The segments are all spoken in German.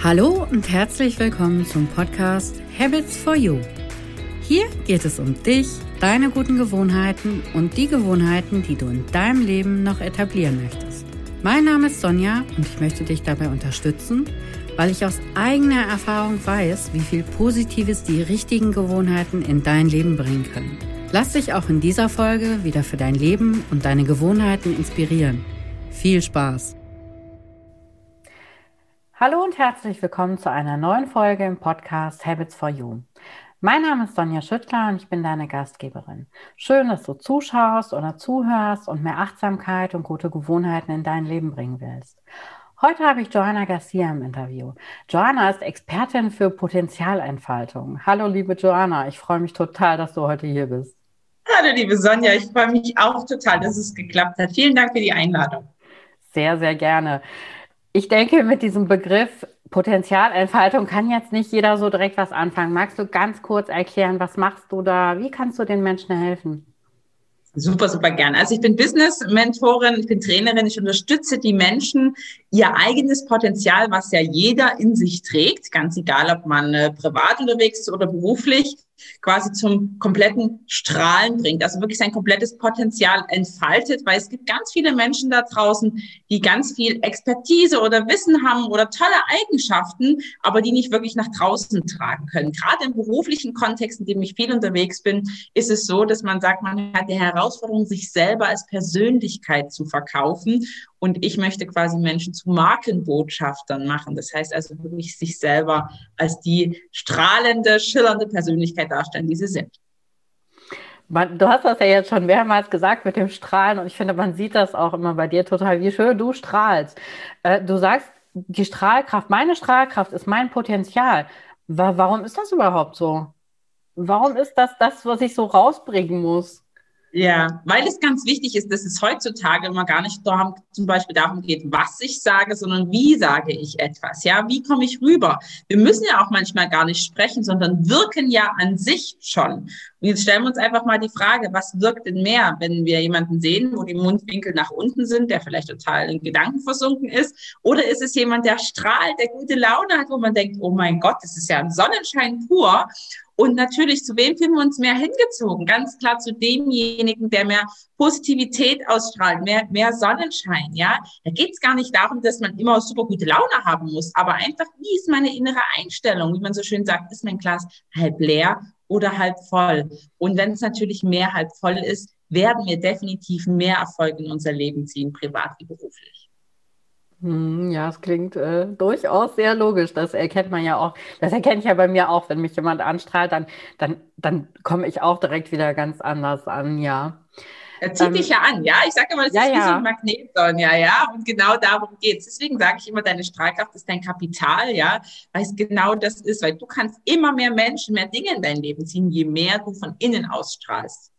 Hallo und herzlich willkommen zum Podcast Habits for You. Hier geht es um dich, deine guten Gewohnheiten und die Gewohnheiten, die du in deinem Leben noch etablieren möchtest. Mein Name ist Sonja und ich möchte dich dabei unterstützen, weil ich aus eigener Erfahrung weiß, wie viel Positives die richtigen Gewohnheiten in dein Leben bringen können. Lass dich auch in dieser Folge wieder für dein Leben und deine Gewohnheiten inspirieren. Viel Spaß! Hallo und herzlich willkommen zu einer neuen Folge im Podcast Habits for You. Mein Name ist Sonja Schüttler und ich bin deine Gastgeberin. Schön, dass du zuschaust oder zuhörst und mehr Achtsamkeit und gute Gewohnheiten in dein Leben bringen willst. Heute habe ich Joanna Garcia im Interview. Joanna ist Expertin für Potenzialentfaltung. Hallo, liebe Joanna, ich freue mich total, dass du heute hier bist. Hallo, liebe Sonja, ich freue mich auch total, dass es geklappt hat. Vielen Dank für die Einladung. Sehr, sehr gerne. Ich denke, mit diesem Begriff Potenzialentfaltung kann jetzt nicht jeder so direkt was anfangen. Magst du ganz kurz erklären, was machst du da? Wie kannst du den Menschen helfen? Super, super gerne. Also ich bin Business-Mentorin, ich bin Trainerin, ich unterstütze die Menschen, ihr eigenes Potenzial, was ja jeder in sich trägt, ganz egal, ob man äh, privat unterwegs ist oder beruflich, quasi zum kompletten Strahlen bringt, also wirklich sein komplettes Potenzial entfaltet, weil es gibt ganz viele Menschen da draußen, die ganz viel Expertise oder Wissen haben oder tolle Eigenschaften, aber die nicht wirklich nach draußen tragen können. Gerade im beruflichen Kontext, in dem ich viel unterwegs bin, ist es so, dass man sagt, man hat die Herausforderung, sich selber als Persönlichkeit zu verkaufen und ich möchte quasi Menschen zu Markenbotschaftern machen. Das heißt also wirklich sich selber als die strahlende, schillernde Persönlichkeit darstellen, die sie sind. du hast das ja jetzt schon mehrmals gesagt mit dem Strahlen und ich finde, man sieht das auch immer bei dir total, wie schön du strahlst. Äh, du sagst, die Strahlkraft, meine Strahlkraft ist mein Potenzial. Warum ist das überhaupt so? Warum ist das das, was ich so rausbringen muss? Ja, weil es ganz wichtig ist, dass es heutzutage immer gar nicht darum, zum Beispiel darum geht, was ich sage, sondern wie sage ich etwas. Ja, wie komme ich rüber? Wir müssen ja auch manchmal gar nicht sprechen, sondern wirken ja an sich schon. Und jetzt stellen wir uns einfach mal die Frage, was wirkt denn mehr, wenn wir jemanden sehen, wo die Mundwinkel nach unten sind, der vielleicht total in Gedanken versunken ist? Oder ist es jemand, der strahlt, der gute Laune hat, wo man denkt, oh mein Gott, das ist ja ein Sonnenschein pur. Und natürlich, zu wem fühlen wir uns mehr hingezogen? Ganz klar zu demjenigen, der mehr Positivität ausstrahlt, mehr, mehr Sonnenschein, ja. Da geht es gar nicht darum, dass man immer super gute Laune haben muss, aber einfach, wie ist meine innere Einstellung? Wie man so schön sagt, ist mein Glas halb leer oder halb voll? Und wenn es natürlich mehr halb voll ist, werden wir definitiv mehr Erfolg in unser Leben ziehen, privat wie beruflich. Hm, ja, es klingt äh, durchaus sehr logisch. Das erkennt man ja auch. Das erkenne ich ja bei mir auch. Wenn mich jemand anstrahlt, dann, dann, dann komme ich auch direkt wieder ganz anders an, ja. Er zieht ähm, dich ja an, ja. Ich sage immer, das ja, ist wie ja. so ein Magnet, ja, ja. Und genau darum geht es. Deswegen sage ich immer, deine Strahlkraft ist dein Kapital, ja, weil es genau das ist, weil du kannst immer mehr Menschen, mehr Dinge in dein Leben ziehen, je mehr du von innen ausstrahlst.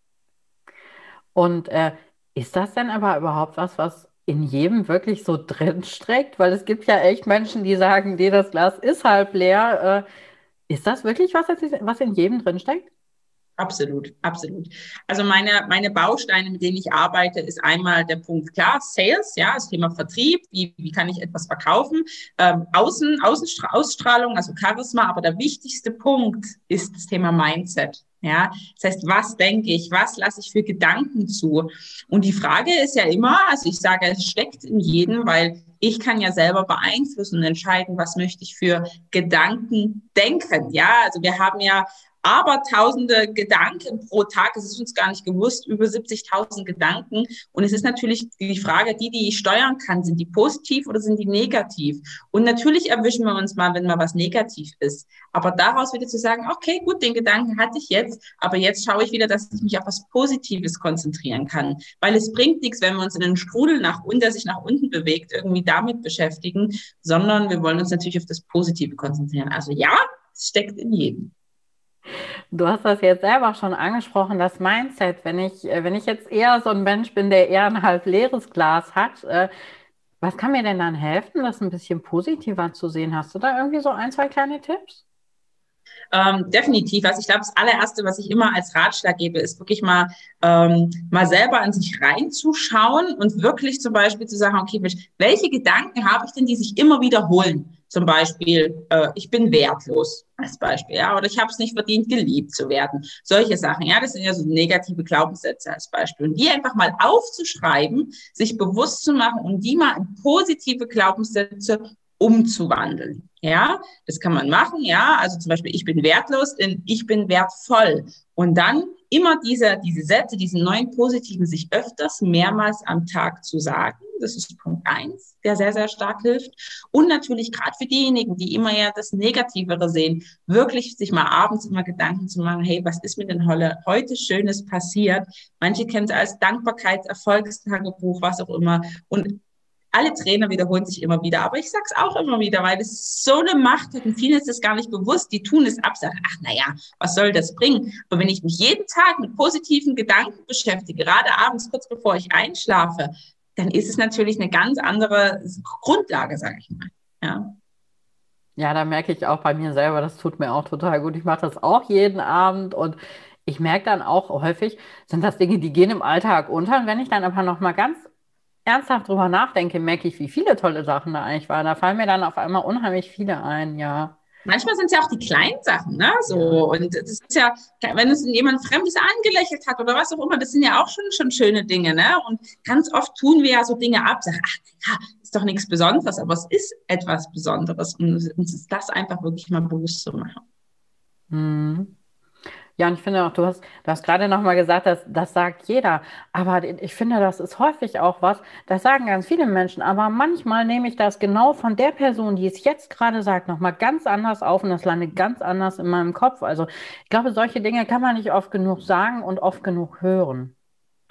Und äh, ist das denn aber überhaupt was, was in jedem wirklich so drin steckt? Weil es gibt ja echt Menschen, die sagen, nee, das Glas ist halb leer. Äh, ist das wirklich was, was in jedem drin steckt? Absolut, absolut. Also meine, meine Bausteine, mit denen ich arbeite, ist einmal der Punkt klar, Sales, ja, das Thema Vertrieb, wie, wie kann ich etwas verkaufen, ähm, Außen, Außenstra Ausstrahlung, also Charisma, aber der wichtigste Punkt ist das Thema Mindset. Ja, das heißt, was denke ich, was lasse ich für Gedanken zu? Und die Frage ist ja immer, also ich sage, es steckt in jedem, weil ich kann ja selber beeinflussen und entscheiden, was möchte ich für Gedanken denken. Ja, also wir haben ja aber tausende Gedanken pro Tag. Es ist uns gar nicht gewusst, über 70.000 Gedanken. Und es ist natürlich die Frage, die, die ich steuern kann, sind die positiv oder sind die negativ? Und natürlich erwischen wir uns mal, wenn mal was negativ ist. Aber daraus wieder zu sagen, okay, gut, den Gedanken hatte ich jetzt, aber jetzt schaue ich wieder, dass ich mich auf was Positives konzentrieren kann. Weil es bringt nichts, wenn wir uns in einen Strudel nach unten, der sich nach unten bewegt, irgendwie damit beschäftigen, sondern wir wollen uns natürlich auf das Positive konzentrieren. Also ja, es steckt in jedem. Du hast das jetzt selber schon angesprochen, das Mindset. Wenn ich, äh, wenn ich jetzt eher so ein Mensch bin, der eher ein halb leeres Glas hat, äh, was kann mir denn dann helfen, das ein bisschen positiver zu sehen? Hast du da irgendwie so ein, zwei kleine Tipps? Ähm, definitiv. Also ich glaube, das allererste, was ich immer als Ratschlag gebe, ist wirklich mal, ähm, mal selber an sich reinzuschauen und wirklich zum Beispiel zu sagen, okay, welche Gedanken habe ich denn, die sich immer wiederholen? Zum Beispiel, äh, ich bin wertlos als Beispiel, ja, oder ich habe es nicht verdient, geliebt zu werden. Solche Sachen, ja, das sind ja so negative Glaubenssätze als Beispiel. Und die einfach mal aufzuschreiben, sich bewusst zu machen und die mal in positive Glaubenssätze umzuwandeln. Ja, das kann man machen. Ja, also zum Beispiel, ich bin wertlos in ich bin wertvoll. Und dann immer diese, diese Sätze, diese neuen positiven, sich öfters mehrmals am Tag zu sagen. Das ist Punkt eins, der sehr, sehr stark hilft. Und natürlich gerade für diejenigen, die immer ja das Negativere sehen, wirklich sich mal abends immer Gedanken zu machen, hey, was ist mir denn heute Schönes passiert? Manche kennen es als Dankbarkeits-, Erfolgstagebuch, was auch immer. Und alle Trainer wiederholen sich immer wieder, aber ich sag's auch immer wieder, weil es so eine Macht hat und vielen ist es gar nicht bewusst, die tun es ab, sagen, ach naja, was soll das bringen? Aber wenn ich mich jeden Tag mit positiven Gedanken beschäftige, gerade abends kurz bevor ich einschlafe, dann ist es natürlich eine ganz andere Grundlage, sage ich mal. Ja. Ja, da merke ich auch bei mir selber, das tut mir auch total gut. Ich mache das auch jeden Abend und ich merke dann auch häufig, sind das Dinge, die gehen im Alltag unter. Und wenn ich dann aber noch mal ganz ernsthaft drüber nachdenke, merke ich, wie viele tolle Sachen da eigentlich waren. Da fallen mir dann auf einmal unheimlich viele ein, ja. Manchmal sind es ja auch die kleinen Sachen, ne? So. Und das ist ja, wenn es jemand Fremdes angelächelt hat oder was auch immer, das sind ja auch schon, schon schöne Dinge, ne? Und ganz oft tun wir ja so Dinge ab, sagen, ach ja, ist doch nichts Besonderes, aber es ist etwas Besonderes. Und uns ist das einfach wirklich mal bewusst zu machen. Mhm. Ja, und ich finde auch, du hast, du hast gerade nochmal gesagt, dass, das sagt jeder. Aber ich finde, das ist häufig auch was, das sagen ganz viele Menschen. Aber manchmal nehme ich das genau von der Person, die es jetzt gerade sagt, nochmal ganz anders auf und das landet ganz anders in meinem Kopf. Also ich glaube, solche Dinge kann man nicht oft genug sagen und oft genug hören.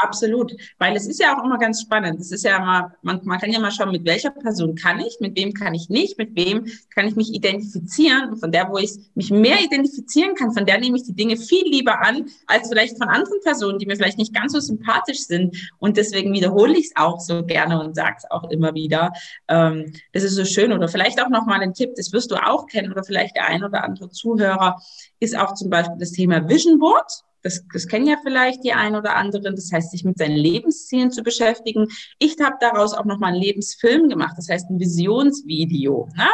Absolut, weil es ist ja auch immer ganz spannend. Es ist ja immer, man, man kann ja mal schauen, mit welcher Person kann ich, mit wem kann ich nicht, mit wem kann ich mich identifizieren. Und von der, wo ich mich mehr identifizieren kann, von der nehme ich die Dinge viel lieber an, als vielleicht von anderen Personen, die mir vielleicht nicht ganz so sympathisch sind. Und deswegen wiederhole ich es auch so gerne und sage es auch immer wieder. Ähm, das ist so schön. Oder vielleicht auch nochmal ein Tipp, das wirst du auch kennen oder vielleicht der ein oder andere Zuhörer, ist auch zum Beispiel das Thema Vision Board. Das, das kennen ja vielleicht die ein oder anderen. Das heißt, sich mit seinen Lebenszielen zu beschäftigen. Ich habe daraus auch nochmal einen Lebensfilm gemacht. Das heißt, ein Visionsvideo. Ne?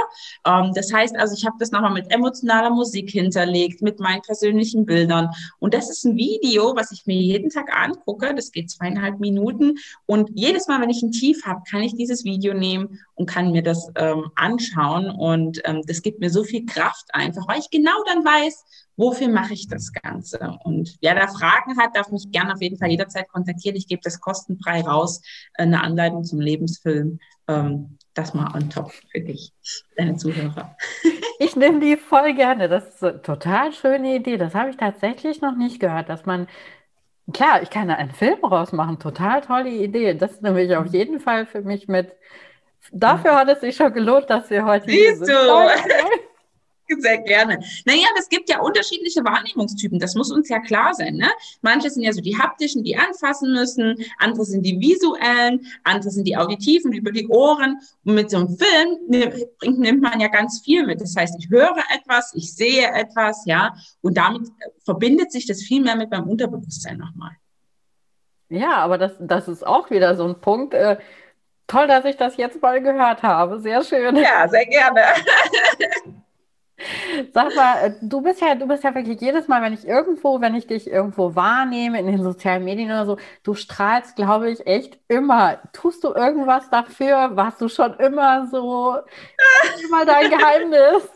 Ähm, das heißt also, ich habe das nochmal mit emotionaler Musik hinterlegt, mit meinen persönlichen Bildern. Und das ist ein Video, was ich mir jeden Tag angucke. Das geht zweieinhalb Minuten. Und jedes Mal, wenn ich ein Tief habe, kann ich dieses Video nehmen und kann mir das ähm, anschauen. Und ähm, das gibt mir so viel Kraft einfach, weil ich genau dann weiß, wofür mache ich das Ganze? Und wer da Fragen hat, darf mich gerne auf jeden Fall jederzeit kontaktieren. Ich gebe das kostenfrei raus, eine Anleitung zum Lebensfilm. Ähm, das mal on top für dich, deine Zuhörer. Ich nehme die voll gerne. Das ist eine total schöne Idee. Das habe ich tatsächlich noch nicht gehört, dass man Klar, ich kann da einen Film rausmachen. Total tolle Idee. Das nehme ich auf jeden Fall für mich mit. Dafür hat es sich schon gelohnt, dass wir heute Siehst hier sind. Du? Sehr gerne. Naja, es gibt ja unterschiedliche Wahrnehmungstypen. Das muss uns ja klar sein. Ne? Manche sind ja so die haptischen, die anfassen müssen. Andere sind die visuellen. Andere sind die auditiven, über die Ohren. Und mit so einem Film nimmt, nimmt man ja ganz viel mit. Das heißt, ich höre etwas, ich sehe etwas, ja. Und damit verbindet sich das viel mehr mit meinem Unterbewusstsein nochmal. Ja, aber das, das ist auch wieder so ein Punkt. Äh, toll, dass ich das jetzt mal gehört habe. Sehr schön. Ja, sehr gerne. Sag mal, äh, du bist ja, du bist ja wirklich jedes Mal, wenn ich irgendwo, wenn ich dich irgendwo wahrnehme, in den sozialen Medien oder so, du strahlst, glaube ich, echt immer. Tust du irgendwas dafür? Warst du schon immer so? Immer dein Geheimnis?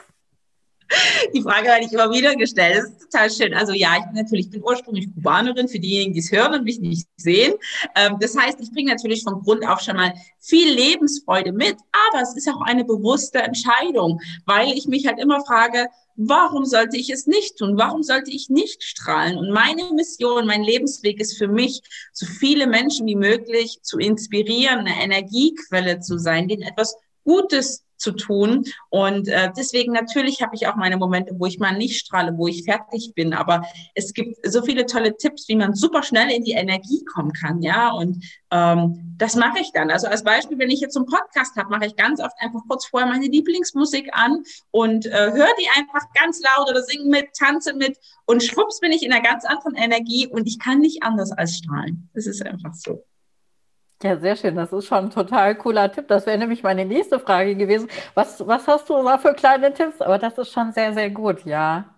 Die Frage werde ich immer wieder gestellt. Das ist total schön. Also ja, ich bin natürlich, ich bin ursprünglich Kubanerin, für diejenigen, die es hören und mich nicht sehen. Ähm, das heißt, ich bringe natürlich von Grund auf schon mal viel Lebensfreude mit, aber es ist auch eine bewusste Entscheidung, weil ich mich halt immer frage, warum sollte ich es nicht tun? Warum sollte ich nicht strahlen? Und meine Mission, mein Lebensweg ist für mich, so viele Menschen wie möglich zu inspirieren, eine Energiequelle zu sein, denen etwas Gutes zu tun. Und äh, deswegen natürlich habe ich auch meine Momente, wo ich mal nicht strahle, wo ich fertig bin. Aber es gibt so viele tolle Tipps, wie man super schnell in die Energie kommen kann. Ja, und ähm, das mache ich dann. Also als Beispiel, wenn ich jetzt einen Podcast habe, mache ich ganz oft einfach kurz vorher meine Lieblingsmusik an und äh, höre die einfach ganz laut oder singe mit, tanze mit und schwupps bin ich in einer ganz anderen Energie und ich kann nicht anders als strahlen. Das ist einfach so. Ja, sehr schön. Das ist schon ein total cooler Tipp. Das wäre nämlich meine nächste Frage gewesen. Was, was hast du da für kleine Tipps? Aber das ist schon sehr, sehr gut, ja.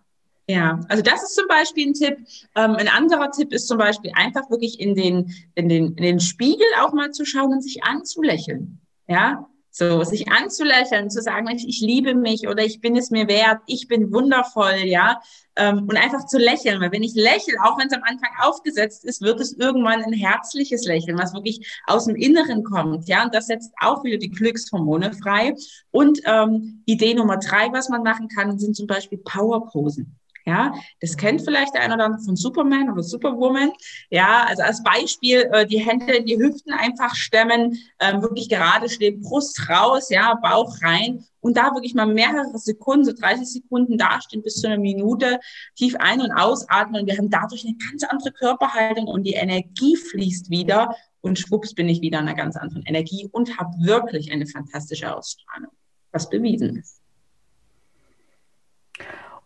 Ja, also das ist zum Beispiel ein Tipp. Ähm, ein anderer Tipp ist zum Beispiel einfach wirklich in den, in, den, in den Spiegel auch mal zu schauen und sich anzulächeln. Ja, so, sich anzulächeln, zu sagen, ich, ich liebe mich oder ich bin es mir wert, ich bin wundervoll, ja. Ähm, und einfach zu lächeln, weil wenn ich lächle, auch wenn es am Anfang aufgesetzt ist, wird es irgendwann ein herzliches Lächeln, was wirklich aus dem Inneren kommt, ja. Und das setzt auch wieder die Glückshormone frei. Und ähm, Idee Nummer drei, was man machen kann, sind zum Beispiel Powerposen. Ja, das kennt vielleicht der eine von Superman oder Superwoman. Ja, also als Beispiel äh, die Hände in die Hüften einfach stemmen, ähm, wirklich gerade stehen, Brust raus, ja, Bauch rein und da wirklich mal mehrere Sekunden, so 30 Sekunden dastehen bis zu einer Minute, tief ein- und ausatmen. Und wir haben dadurch eine ganz andere Körperhaltung und die Energie fließt wieder und schwupps bin ich wieder in einer ganz anderen Energie und habe wirklich eine fantastische Ausstrahlung, was bewiesen ist.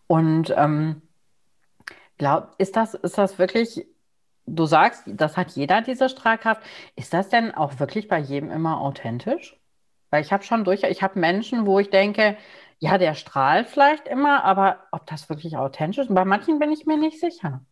Und ähm, glaub, ist das, ist das wirklich, du sagst, das hat jeder diese Strahlkraft. Ist das denn auch wirklich bei jedem immer authentisch? Weil ich habe schon durch, ich habe Menschen, wo ich denke, ja, der strahlt vielleicht immer, aber ob das wirklich authentisch ist, bei manchen bin ich mir nicht sicher.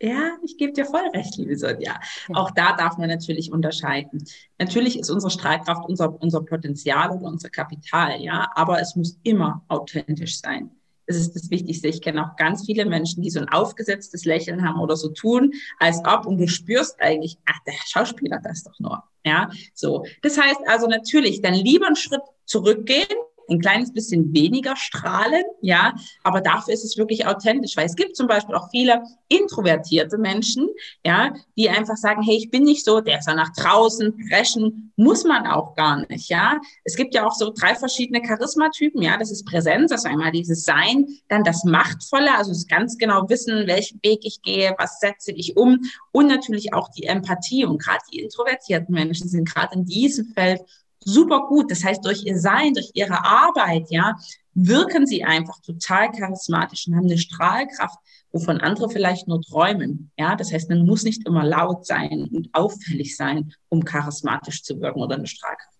Ja, ich gebe dir voll recht, liebe Sonja. Auch da darf man natürlich unterscheiden. Natürlich ist unsere Strahlkraft unser, unser Potenzial oder unser Kapital, ja, aber es muss immer authentisch sein. Das ist das Wichtigste. Ich kenne auch ganz viele Menschen, die so ein aufgesetztes Lächeln haben oder so tun, als ob und du spürst eigentlich, ach, der Schauspieler das doch nur. Ja, so. Das heißt also natürlich dann lieber einen Schritt zurückgehen, ein kleines bisschen weniger strahlen, ja, aber dafür ist es wirklich authentisch, weil es gibt zum Beispiel auch viele introvertierte Menschen, ja, die einfach sagen, hey, ich bin nicht so, der ist ja nach draußen, preschen, muss man auch gar nicht, ja. Es gibt ja auch so drei verschiedene Charismatypen, ja, das ist Präsenz, also einmal dieses Sein, dann das Machtvolle, also das ganz genau wissen, welchen Weg ich gehe, was setze ich um und natürlich auch die Empathie und gerade die introvertierten Menschen sind gerade in diesem Feld super gut. Das heißt, durch ihr Sein, durch ihre Arbeit, ja, wirken sie einfach total charismatisch und haben eine Strahlkraft, wovon andere vielleicht nur träumen. Ja, das heißt, man muss nicht immer laut sein und auffällig sein, um charismatisch zu wirken oder eine Strahlkraft.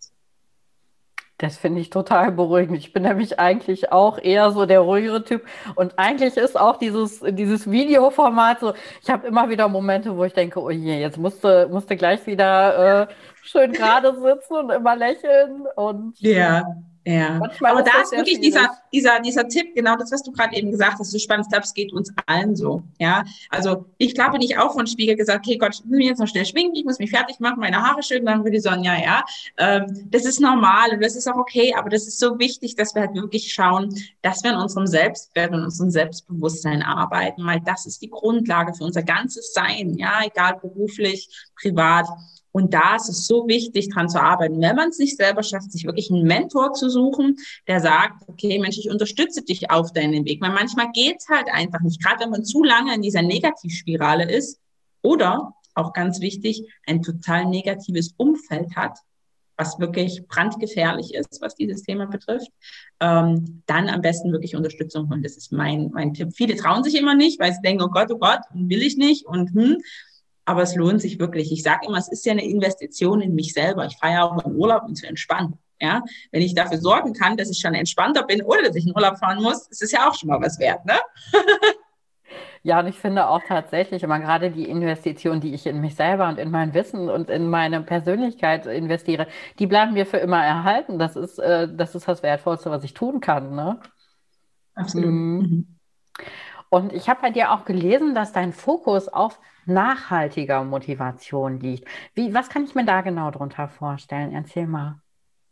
Das finde ich total beruhigend. Ich bin nämlich eigentlich auch eher so der ruhigere Typ. Und eigentlich ist auch dieses, dieses Videoformat so, ich habe immer wieder Momente, wo ich denke, oh je, jetzt musste, musste gleich wieder äh, schön gerade sitzen und immer lächeln. Und ja. Ja, Manchmal aber ist da ist wirklich dieser, dieser, dieser Tipp, genau das, was du gerade eben gesagt hast, so spannend, ich glaube, es geht uns allen so. Ja, also ich glaube, bin ich auch von Spiegel gesagt, okay, Gott, ich muss mich jetzt noch schnell schminken, ich muss mich fertig machen, meine Haare schön, dann würde ich sagen, ja, ja, ähm, das ist normal und das ist auch okay, aber das ist so wichtig, dass wir halt wirklich schauen, dass wir in unserem Selbstwert und unserem Selbstbewusstsein arbeiten, weil das ist die Grundlage für unser ganzes Sein, ja, egal beruflich, privat. Und da ist es so wichtig, dran zu arbeiten. Wenn man es nicht selber schafft, sich wirklich einen Mentor zu suchen, der sagt, okay, Mensch, ich unterstütze dich auf deinen Weg. Weil manchmal geht's halt einfach nicht, gerade wenn man zu lange in dieser Negativspirale ist oder, auch ganz wichtig, ein total negatives Umfeld hat, was wirklich brandgefährlich ist, was dieses Thema betrifft, ähm, dann am besten wirklich Unterstützung holen. Das ist mein, mein Tipp. Viele trauen sich immer nicht, weil sie denken, oh Gott, oh Gott, will ich nicht und hm aber es lohnt sich wirklich. Ich sage immer, es ist ja eine Investition in mich selber. Ich fahre ja auch in Urlaub, um zu entspannen. Ja, wenn ich dafür sorgen kann, dass ich schon entspannter bin, ohne dass ich in Urlaub fahren muss, ist es ja auch schon mal was wert, ne? Ja, und ich finde auch tatsächlich immer gerade die Investition, die ich in mich selber und in mein Wissen und in meine Persönlichkeit investiere, die bleiben mir für immer erhalten. Das ist, äh, das ist das Wertvollste, was ich tun kann, ne? Absolut. Mhm. mhm. Und ich habe bei dir auch gelesen, dass dein Fokus auf nachhaltiger Motivation liegt. Wie, was kann ich mir da genau darunter vorstellen? Erzähl mal.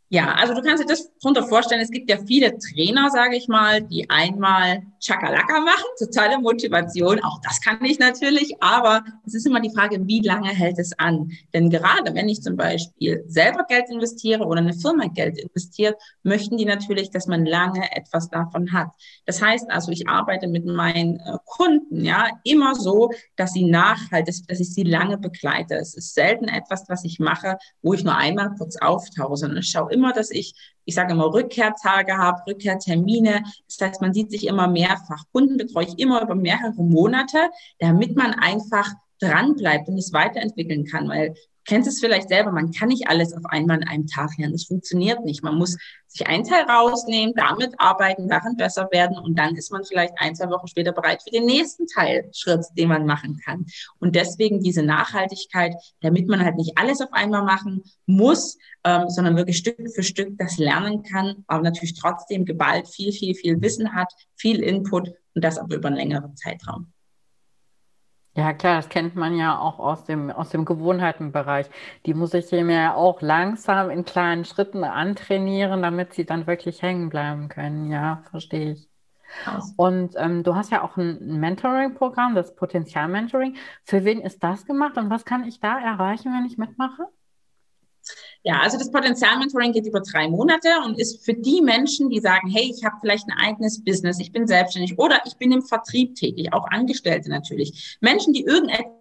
Ja, also du kannst dir das darunter vorstellen, es gibt ja viele Trainer, sage ich mal, die einmal Chakalaka machen, totale Motivation, auch das kann ich natürlich, aber es ist immer die Frage, wie lange hält es an? Denn gerade wenn ich zum Beispiel selber Geld investiere oder eine Firma Geld investiert, möchten die natürlich, dass man lange etwas davon hat. Das heißt also, ich arbeite mit meinen äh, Kunden ja immer so, dass sie nachhaltig, dass ich sie lange begleite. Es ist selten etwas, was ich mache, wo ich nur einmal kurz auftauche, sondern ich schaue immer, dass ich, ich sage immer, Rückkehrtage habe, Rückkehrtermine. Das heißt, man sieht sich immer mehrfach. Kunden betreue ich immer über mehrere Monate, damit man einfach dran bleibt und es weiterentwickeln kann, weil kennst es vielleicht selber, man kann nicht alles auf einmal an einem Tag lernen. Das funktioniert nicht. Man muss sich einen Teil rausnehmen, damit arbeiten, darin besser werden und dann ist man vielleicht ein, zwei Wochen später bereit für den nächsten Teilschritt, den man machen kann. Und deswegen diese Nachhaltigkeit, damit man halt nicht alles auf einmal machen muss, ähm, sondern wirklich Stück für Stück das lernen kann, aber natürlich trotzdem geballt viel, viel, viel Wissen hat, viel Input und das aber über einen längeren Zeitraum. Ja, klar, das kennt man ja auch aus dem, aus dem Gewohnheitenbereich. Die muss ich mir ja auch langsam in kleinen Schritten antrainieren, damit sie dann wirklich hängen bleiben können. Ja, verstehe ich. Und ähm, du hast ja auch ein Mentoring-Programm, das Potenzial-Mentoring. Für wen ist das gemacht und was kann ich da erreichen, wenn ich mitmache? Ja, also das Potenzialmentoring geht über drei Monate und ist für die Menschen, die sagen, hey, ich habe vielleicht ein eigenes Business, ich bin selbstständig oder ich bin im Vertrieb tätig, auch Angestellte natürlich. Menschen, die irgendetwas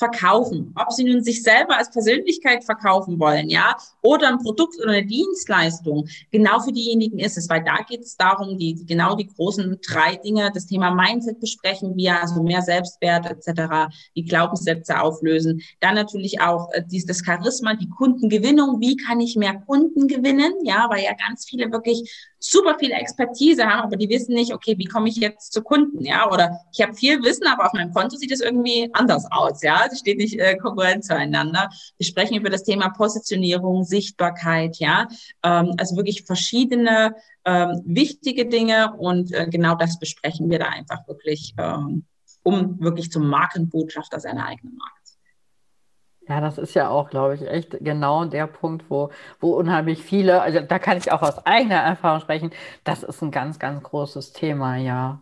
verkaufen, ob sie nun sich selber als Persönlichkeit verkaufen wollen, ja, oder ein Produkt oder eine Dienstleistung. Genau für diejenigen ist es, weil da geht es darum, die genau die großen drei Dinge, das Thema Mindset besprechen wir, also mehr Selbstwert etc., die Glaubenssätze auflösen. Dann natürlich auch äh, dies, das Charisma, die Kundengewinnung, wie kann ich mehr Kunden gewinnen, ja, weil ja ganz viele wirklich super viel Expertise haben, aber die wissen nicht, okay, wie komme ich jetzt zu Kunden, ja, oder ich habe viel Wissen, aber auf meinem Konto sieht es irgendwie anders aus, ja, es steht nicht äh, konkurrent zueinander. Wir sprechen über das Thema Positionierung, Sichtbarkeit, ja, ähm, also wirklich verschiedene ähm, wichtige Dinge und äh, genau das besprechen wir da einfach wirklich, ähm, um wirklich zum Markenbotschafter seiner eigenen Marke ja, das ist ja auch, glaube ich, echt genau der Punkt, wo, wo unheimlich viele, also da kann ich auch aus eigener Erfahrung sprechen, das ist ein ganz, ganz großes Thema, ja.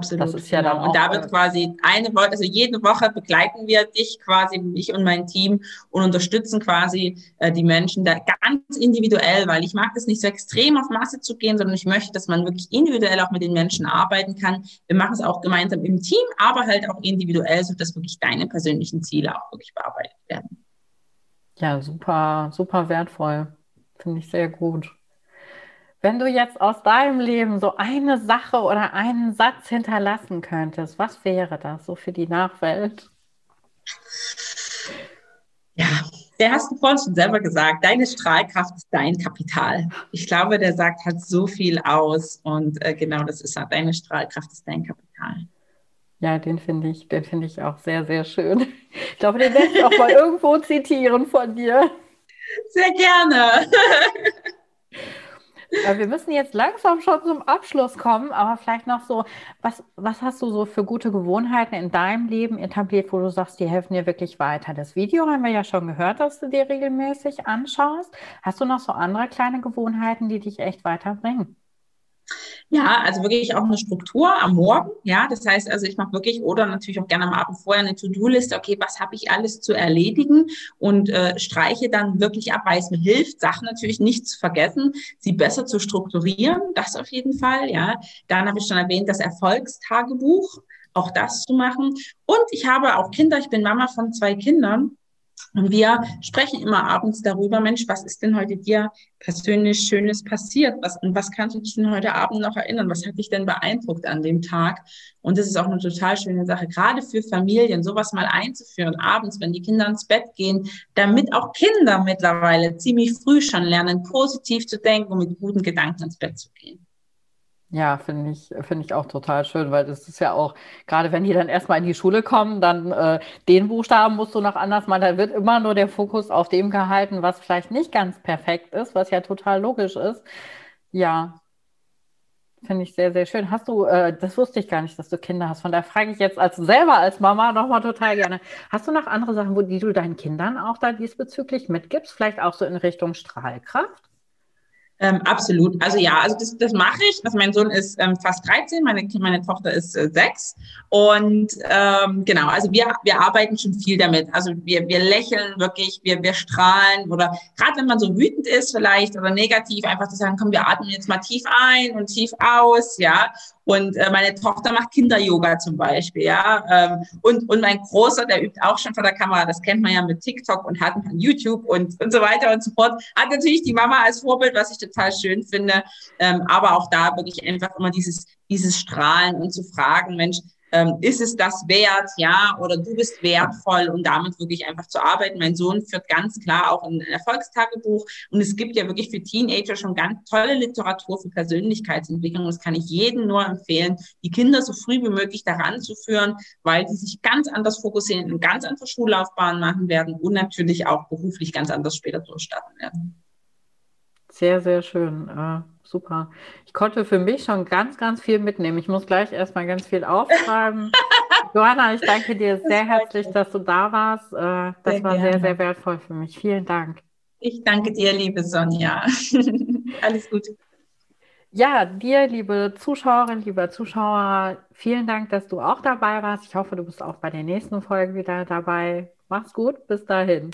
Absolut. Das ist ja genau. dann und da wird quasi eine Woche, also jede Woche begleiten wir dich quasi, ich und mein Team und unterstützen quasi äh, die Menschen da ganz individuell, weil ich mag das nicht so extrem auf Masse zu gehen, sondern ich möchte, dass man wirklich individuell auch mit den Menschen arbeiten kann. Wir machen es auch gemeinsam im Team, aber halt auch individuell, sodass wirklich deine persönlichen Ziele auch wirklich bearbeitet werden. Ja, super, super wertvoll. Finde ich sehr gut. Wenn du jetzt aus deinem Leben so eine Sache oder einen Satz hinterlassen könntest, was wäre das so für die Nachwelt? Ja, der hast du vorhin schon selber gesagt, deine Strahlkraft ist dein Kapital. Ich glaube, der sagt halt so viel aus und äh, genau das ist halt, deine Strahlkraft ist dein Kapital. Ja, den finde ich, den finde ich auch sehr, sehr schön. Ich glaube, den werde ich auch mal irgendwo zitieren von dir. Sehr gerne. Wir müssen jetzt langsam schon zum Abschluss kommen, aber vielleicht noch so, was, was hast du so für gute Gewohnheiten in deinem Leben etabliert, wo du sagst, die helfen dir wirklich weiter? Das Video haben wir ja schon gehört, dass du dir regelmäßig anschaust. Hast du noch so andere kleine Gewohnheiten, die dich echt weiterbringen? Ja, also wirklich auch eine Struktur am Morgen. Ja, das heißt also, ich mache wirklich oder natürlich auch gerne am Abend vorher eine To-Do-Liste. Okay, was habe ich alles zu erledigen und äh, streiche dann wirklich ab, weil es mir hilft, Sachen natürlich nicht zu vergessen, sie besser zu strukturieren. Das auf jeden Fall. Ja, dann habe ich schon erwähnt, das Erfolgstagebuch, auch das zu machen. Und ich habe auch Kinder. Ich bin Mama von zwei Kindern. Und wir sprechen immer abends darüber, Mensch, was ist denn heute dir persönlich Schönes passiert? Was, und was kannst du dich denn heute Abend noch erinnern? Was hat dich denn beeindruckt an dem Tag? Und das ist auch eine total schöne Sache, gerade für Familien, sowas mal einzuführen, abends, wenn die Kinder ins Bett gehen, damit auch Kinder mittlerweile ziemlich früh schon lernen, positiv zu denken und mit guten Gedanken ins Bett zu gehen. Ja, finde ich, finde ich auch total schön, weil das ist ja auch, gerade wenn die dann erstmal in die Schule kommen, dann äh, den Buchstaben musst du noch anders machen. Da wird immer nur der Fokus auf dem gehalten, was vielleicht nicht ganz perfekt ist, was ja total logisch ist. Ja, finde ich sehr, sehr schön. Hast du, äh, das wusste ich gar nicht, dass du Kinder hast. Von daher frage ich jetzt als selber als Mama nochmal total gerne. Hast du noch andere Sachen, wo die du deinen Kindern auch da diesbezüglich mitgibst? Vielleicht auch so in Richtung Strahlkraft? Ähm, absolut. Also ja, also das, das mache ich. Also mein Sohn ist ähm, fast 13, meine, meine Tochter ist äh, sechs. Und ähm, genau, also wir, wir arbeiten schon viel damit. Also wir, wir lächeln wirklich, wir, wir strahlen oder gerade wenn man so wütend ist vielleicht oder negativ, einfach zu sagen, komm, wir atmen jetzt mal tief ein und tief aus, ja. Und äh, meine Tochter macht Kinder-Yoga zum Beispiel, ja. Ähm, und, und mein Großer, der übt auch schon vor der Kamera, das kennt man ja mit TikTok und hat YouTube und, und so weiter und so fort. Hat natürlich die Mama als Vorbild, was ich total schön finde. Ähm, aber auch da wirklich einfach immer dieses, dieses Strahlen und zu fragen, Mensch, ähm, ist es das wert, ja, oder du bist wertvoll und damit wirklich einfach zu arbeiten. Mein Sohn führt ganz klar auch ein Erfolgstagebuch und es gibt ja wirklich für Teenager schon ganz tolle Literatur für Persönlichkeitsentwicklung. Das kann ich jedem nur empfehlen, die Kinder so früh wie möglich daran zu führen, weil sie sich ganz anders fokussieren, und ganz andere Schullaufbahn machen werden und natürlich auch beruflich ganz anders später durchstarten werden. Sehr, sehr schön. Super. Ich konnte für mich schon ganz, ganz viel mitnehmen. Ich muss gleich erstmal ganz viel aufschreiben. Johanna, ich danke dir das sehr herzlich, dass du da warst. Äh, das sehr war gerne. sehr, sehr wertvoll für mich. Vielen Dank. Ich danke dir, liebe Sonja. Alles Gute. Ja, dir, liebe Zuschauerinnen, lieber Zuschauer, vielen Dank, dass du auch dabei warst. Ich hoffe, du bist auch bei der nächsten Folge wieder dabei. Mach's gut, bis dahin.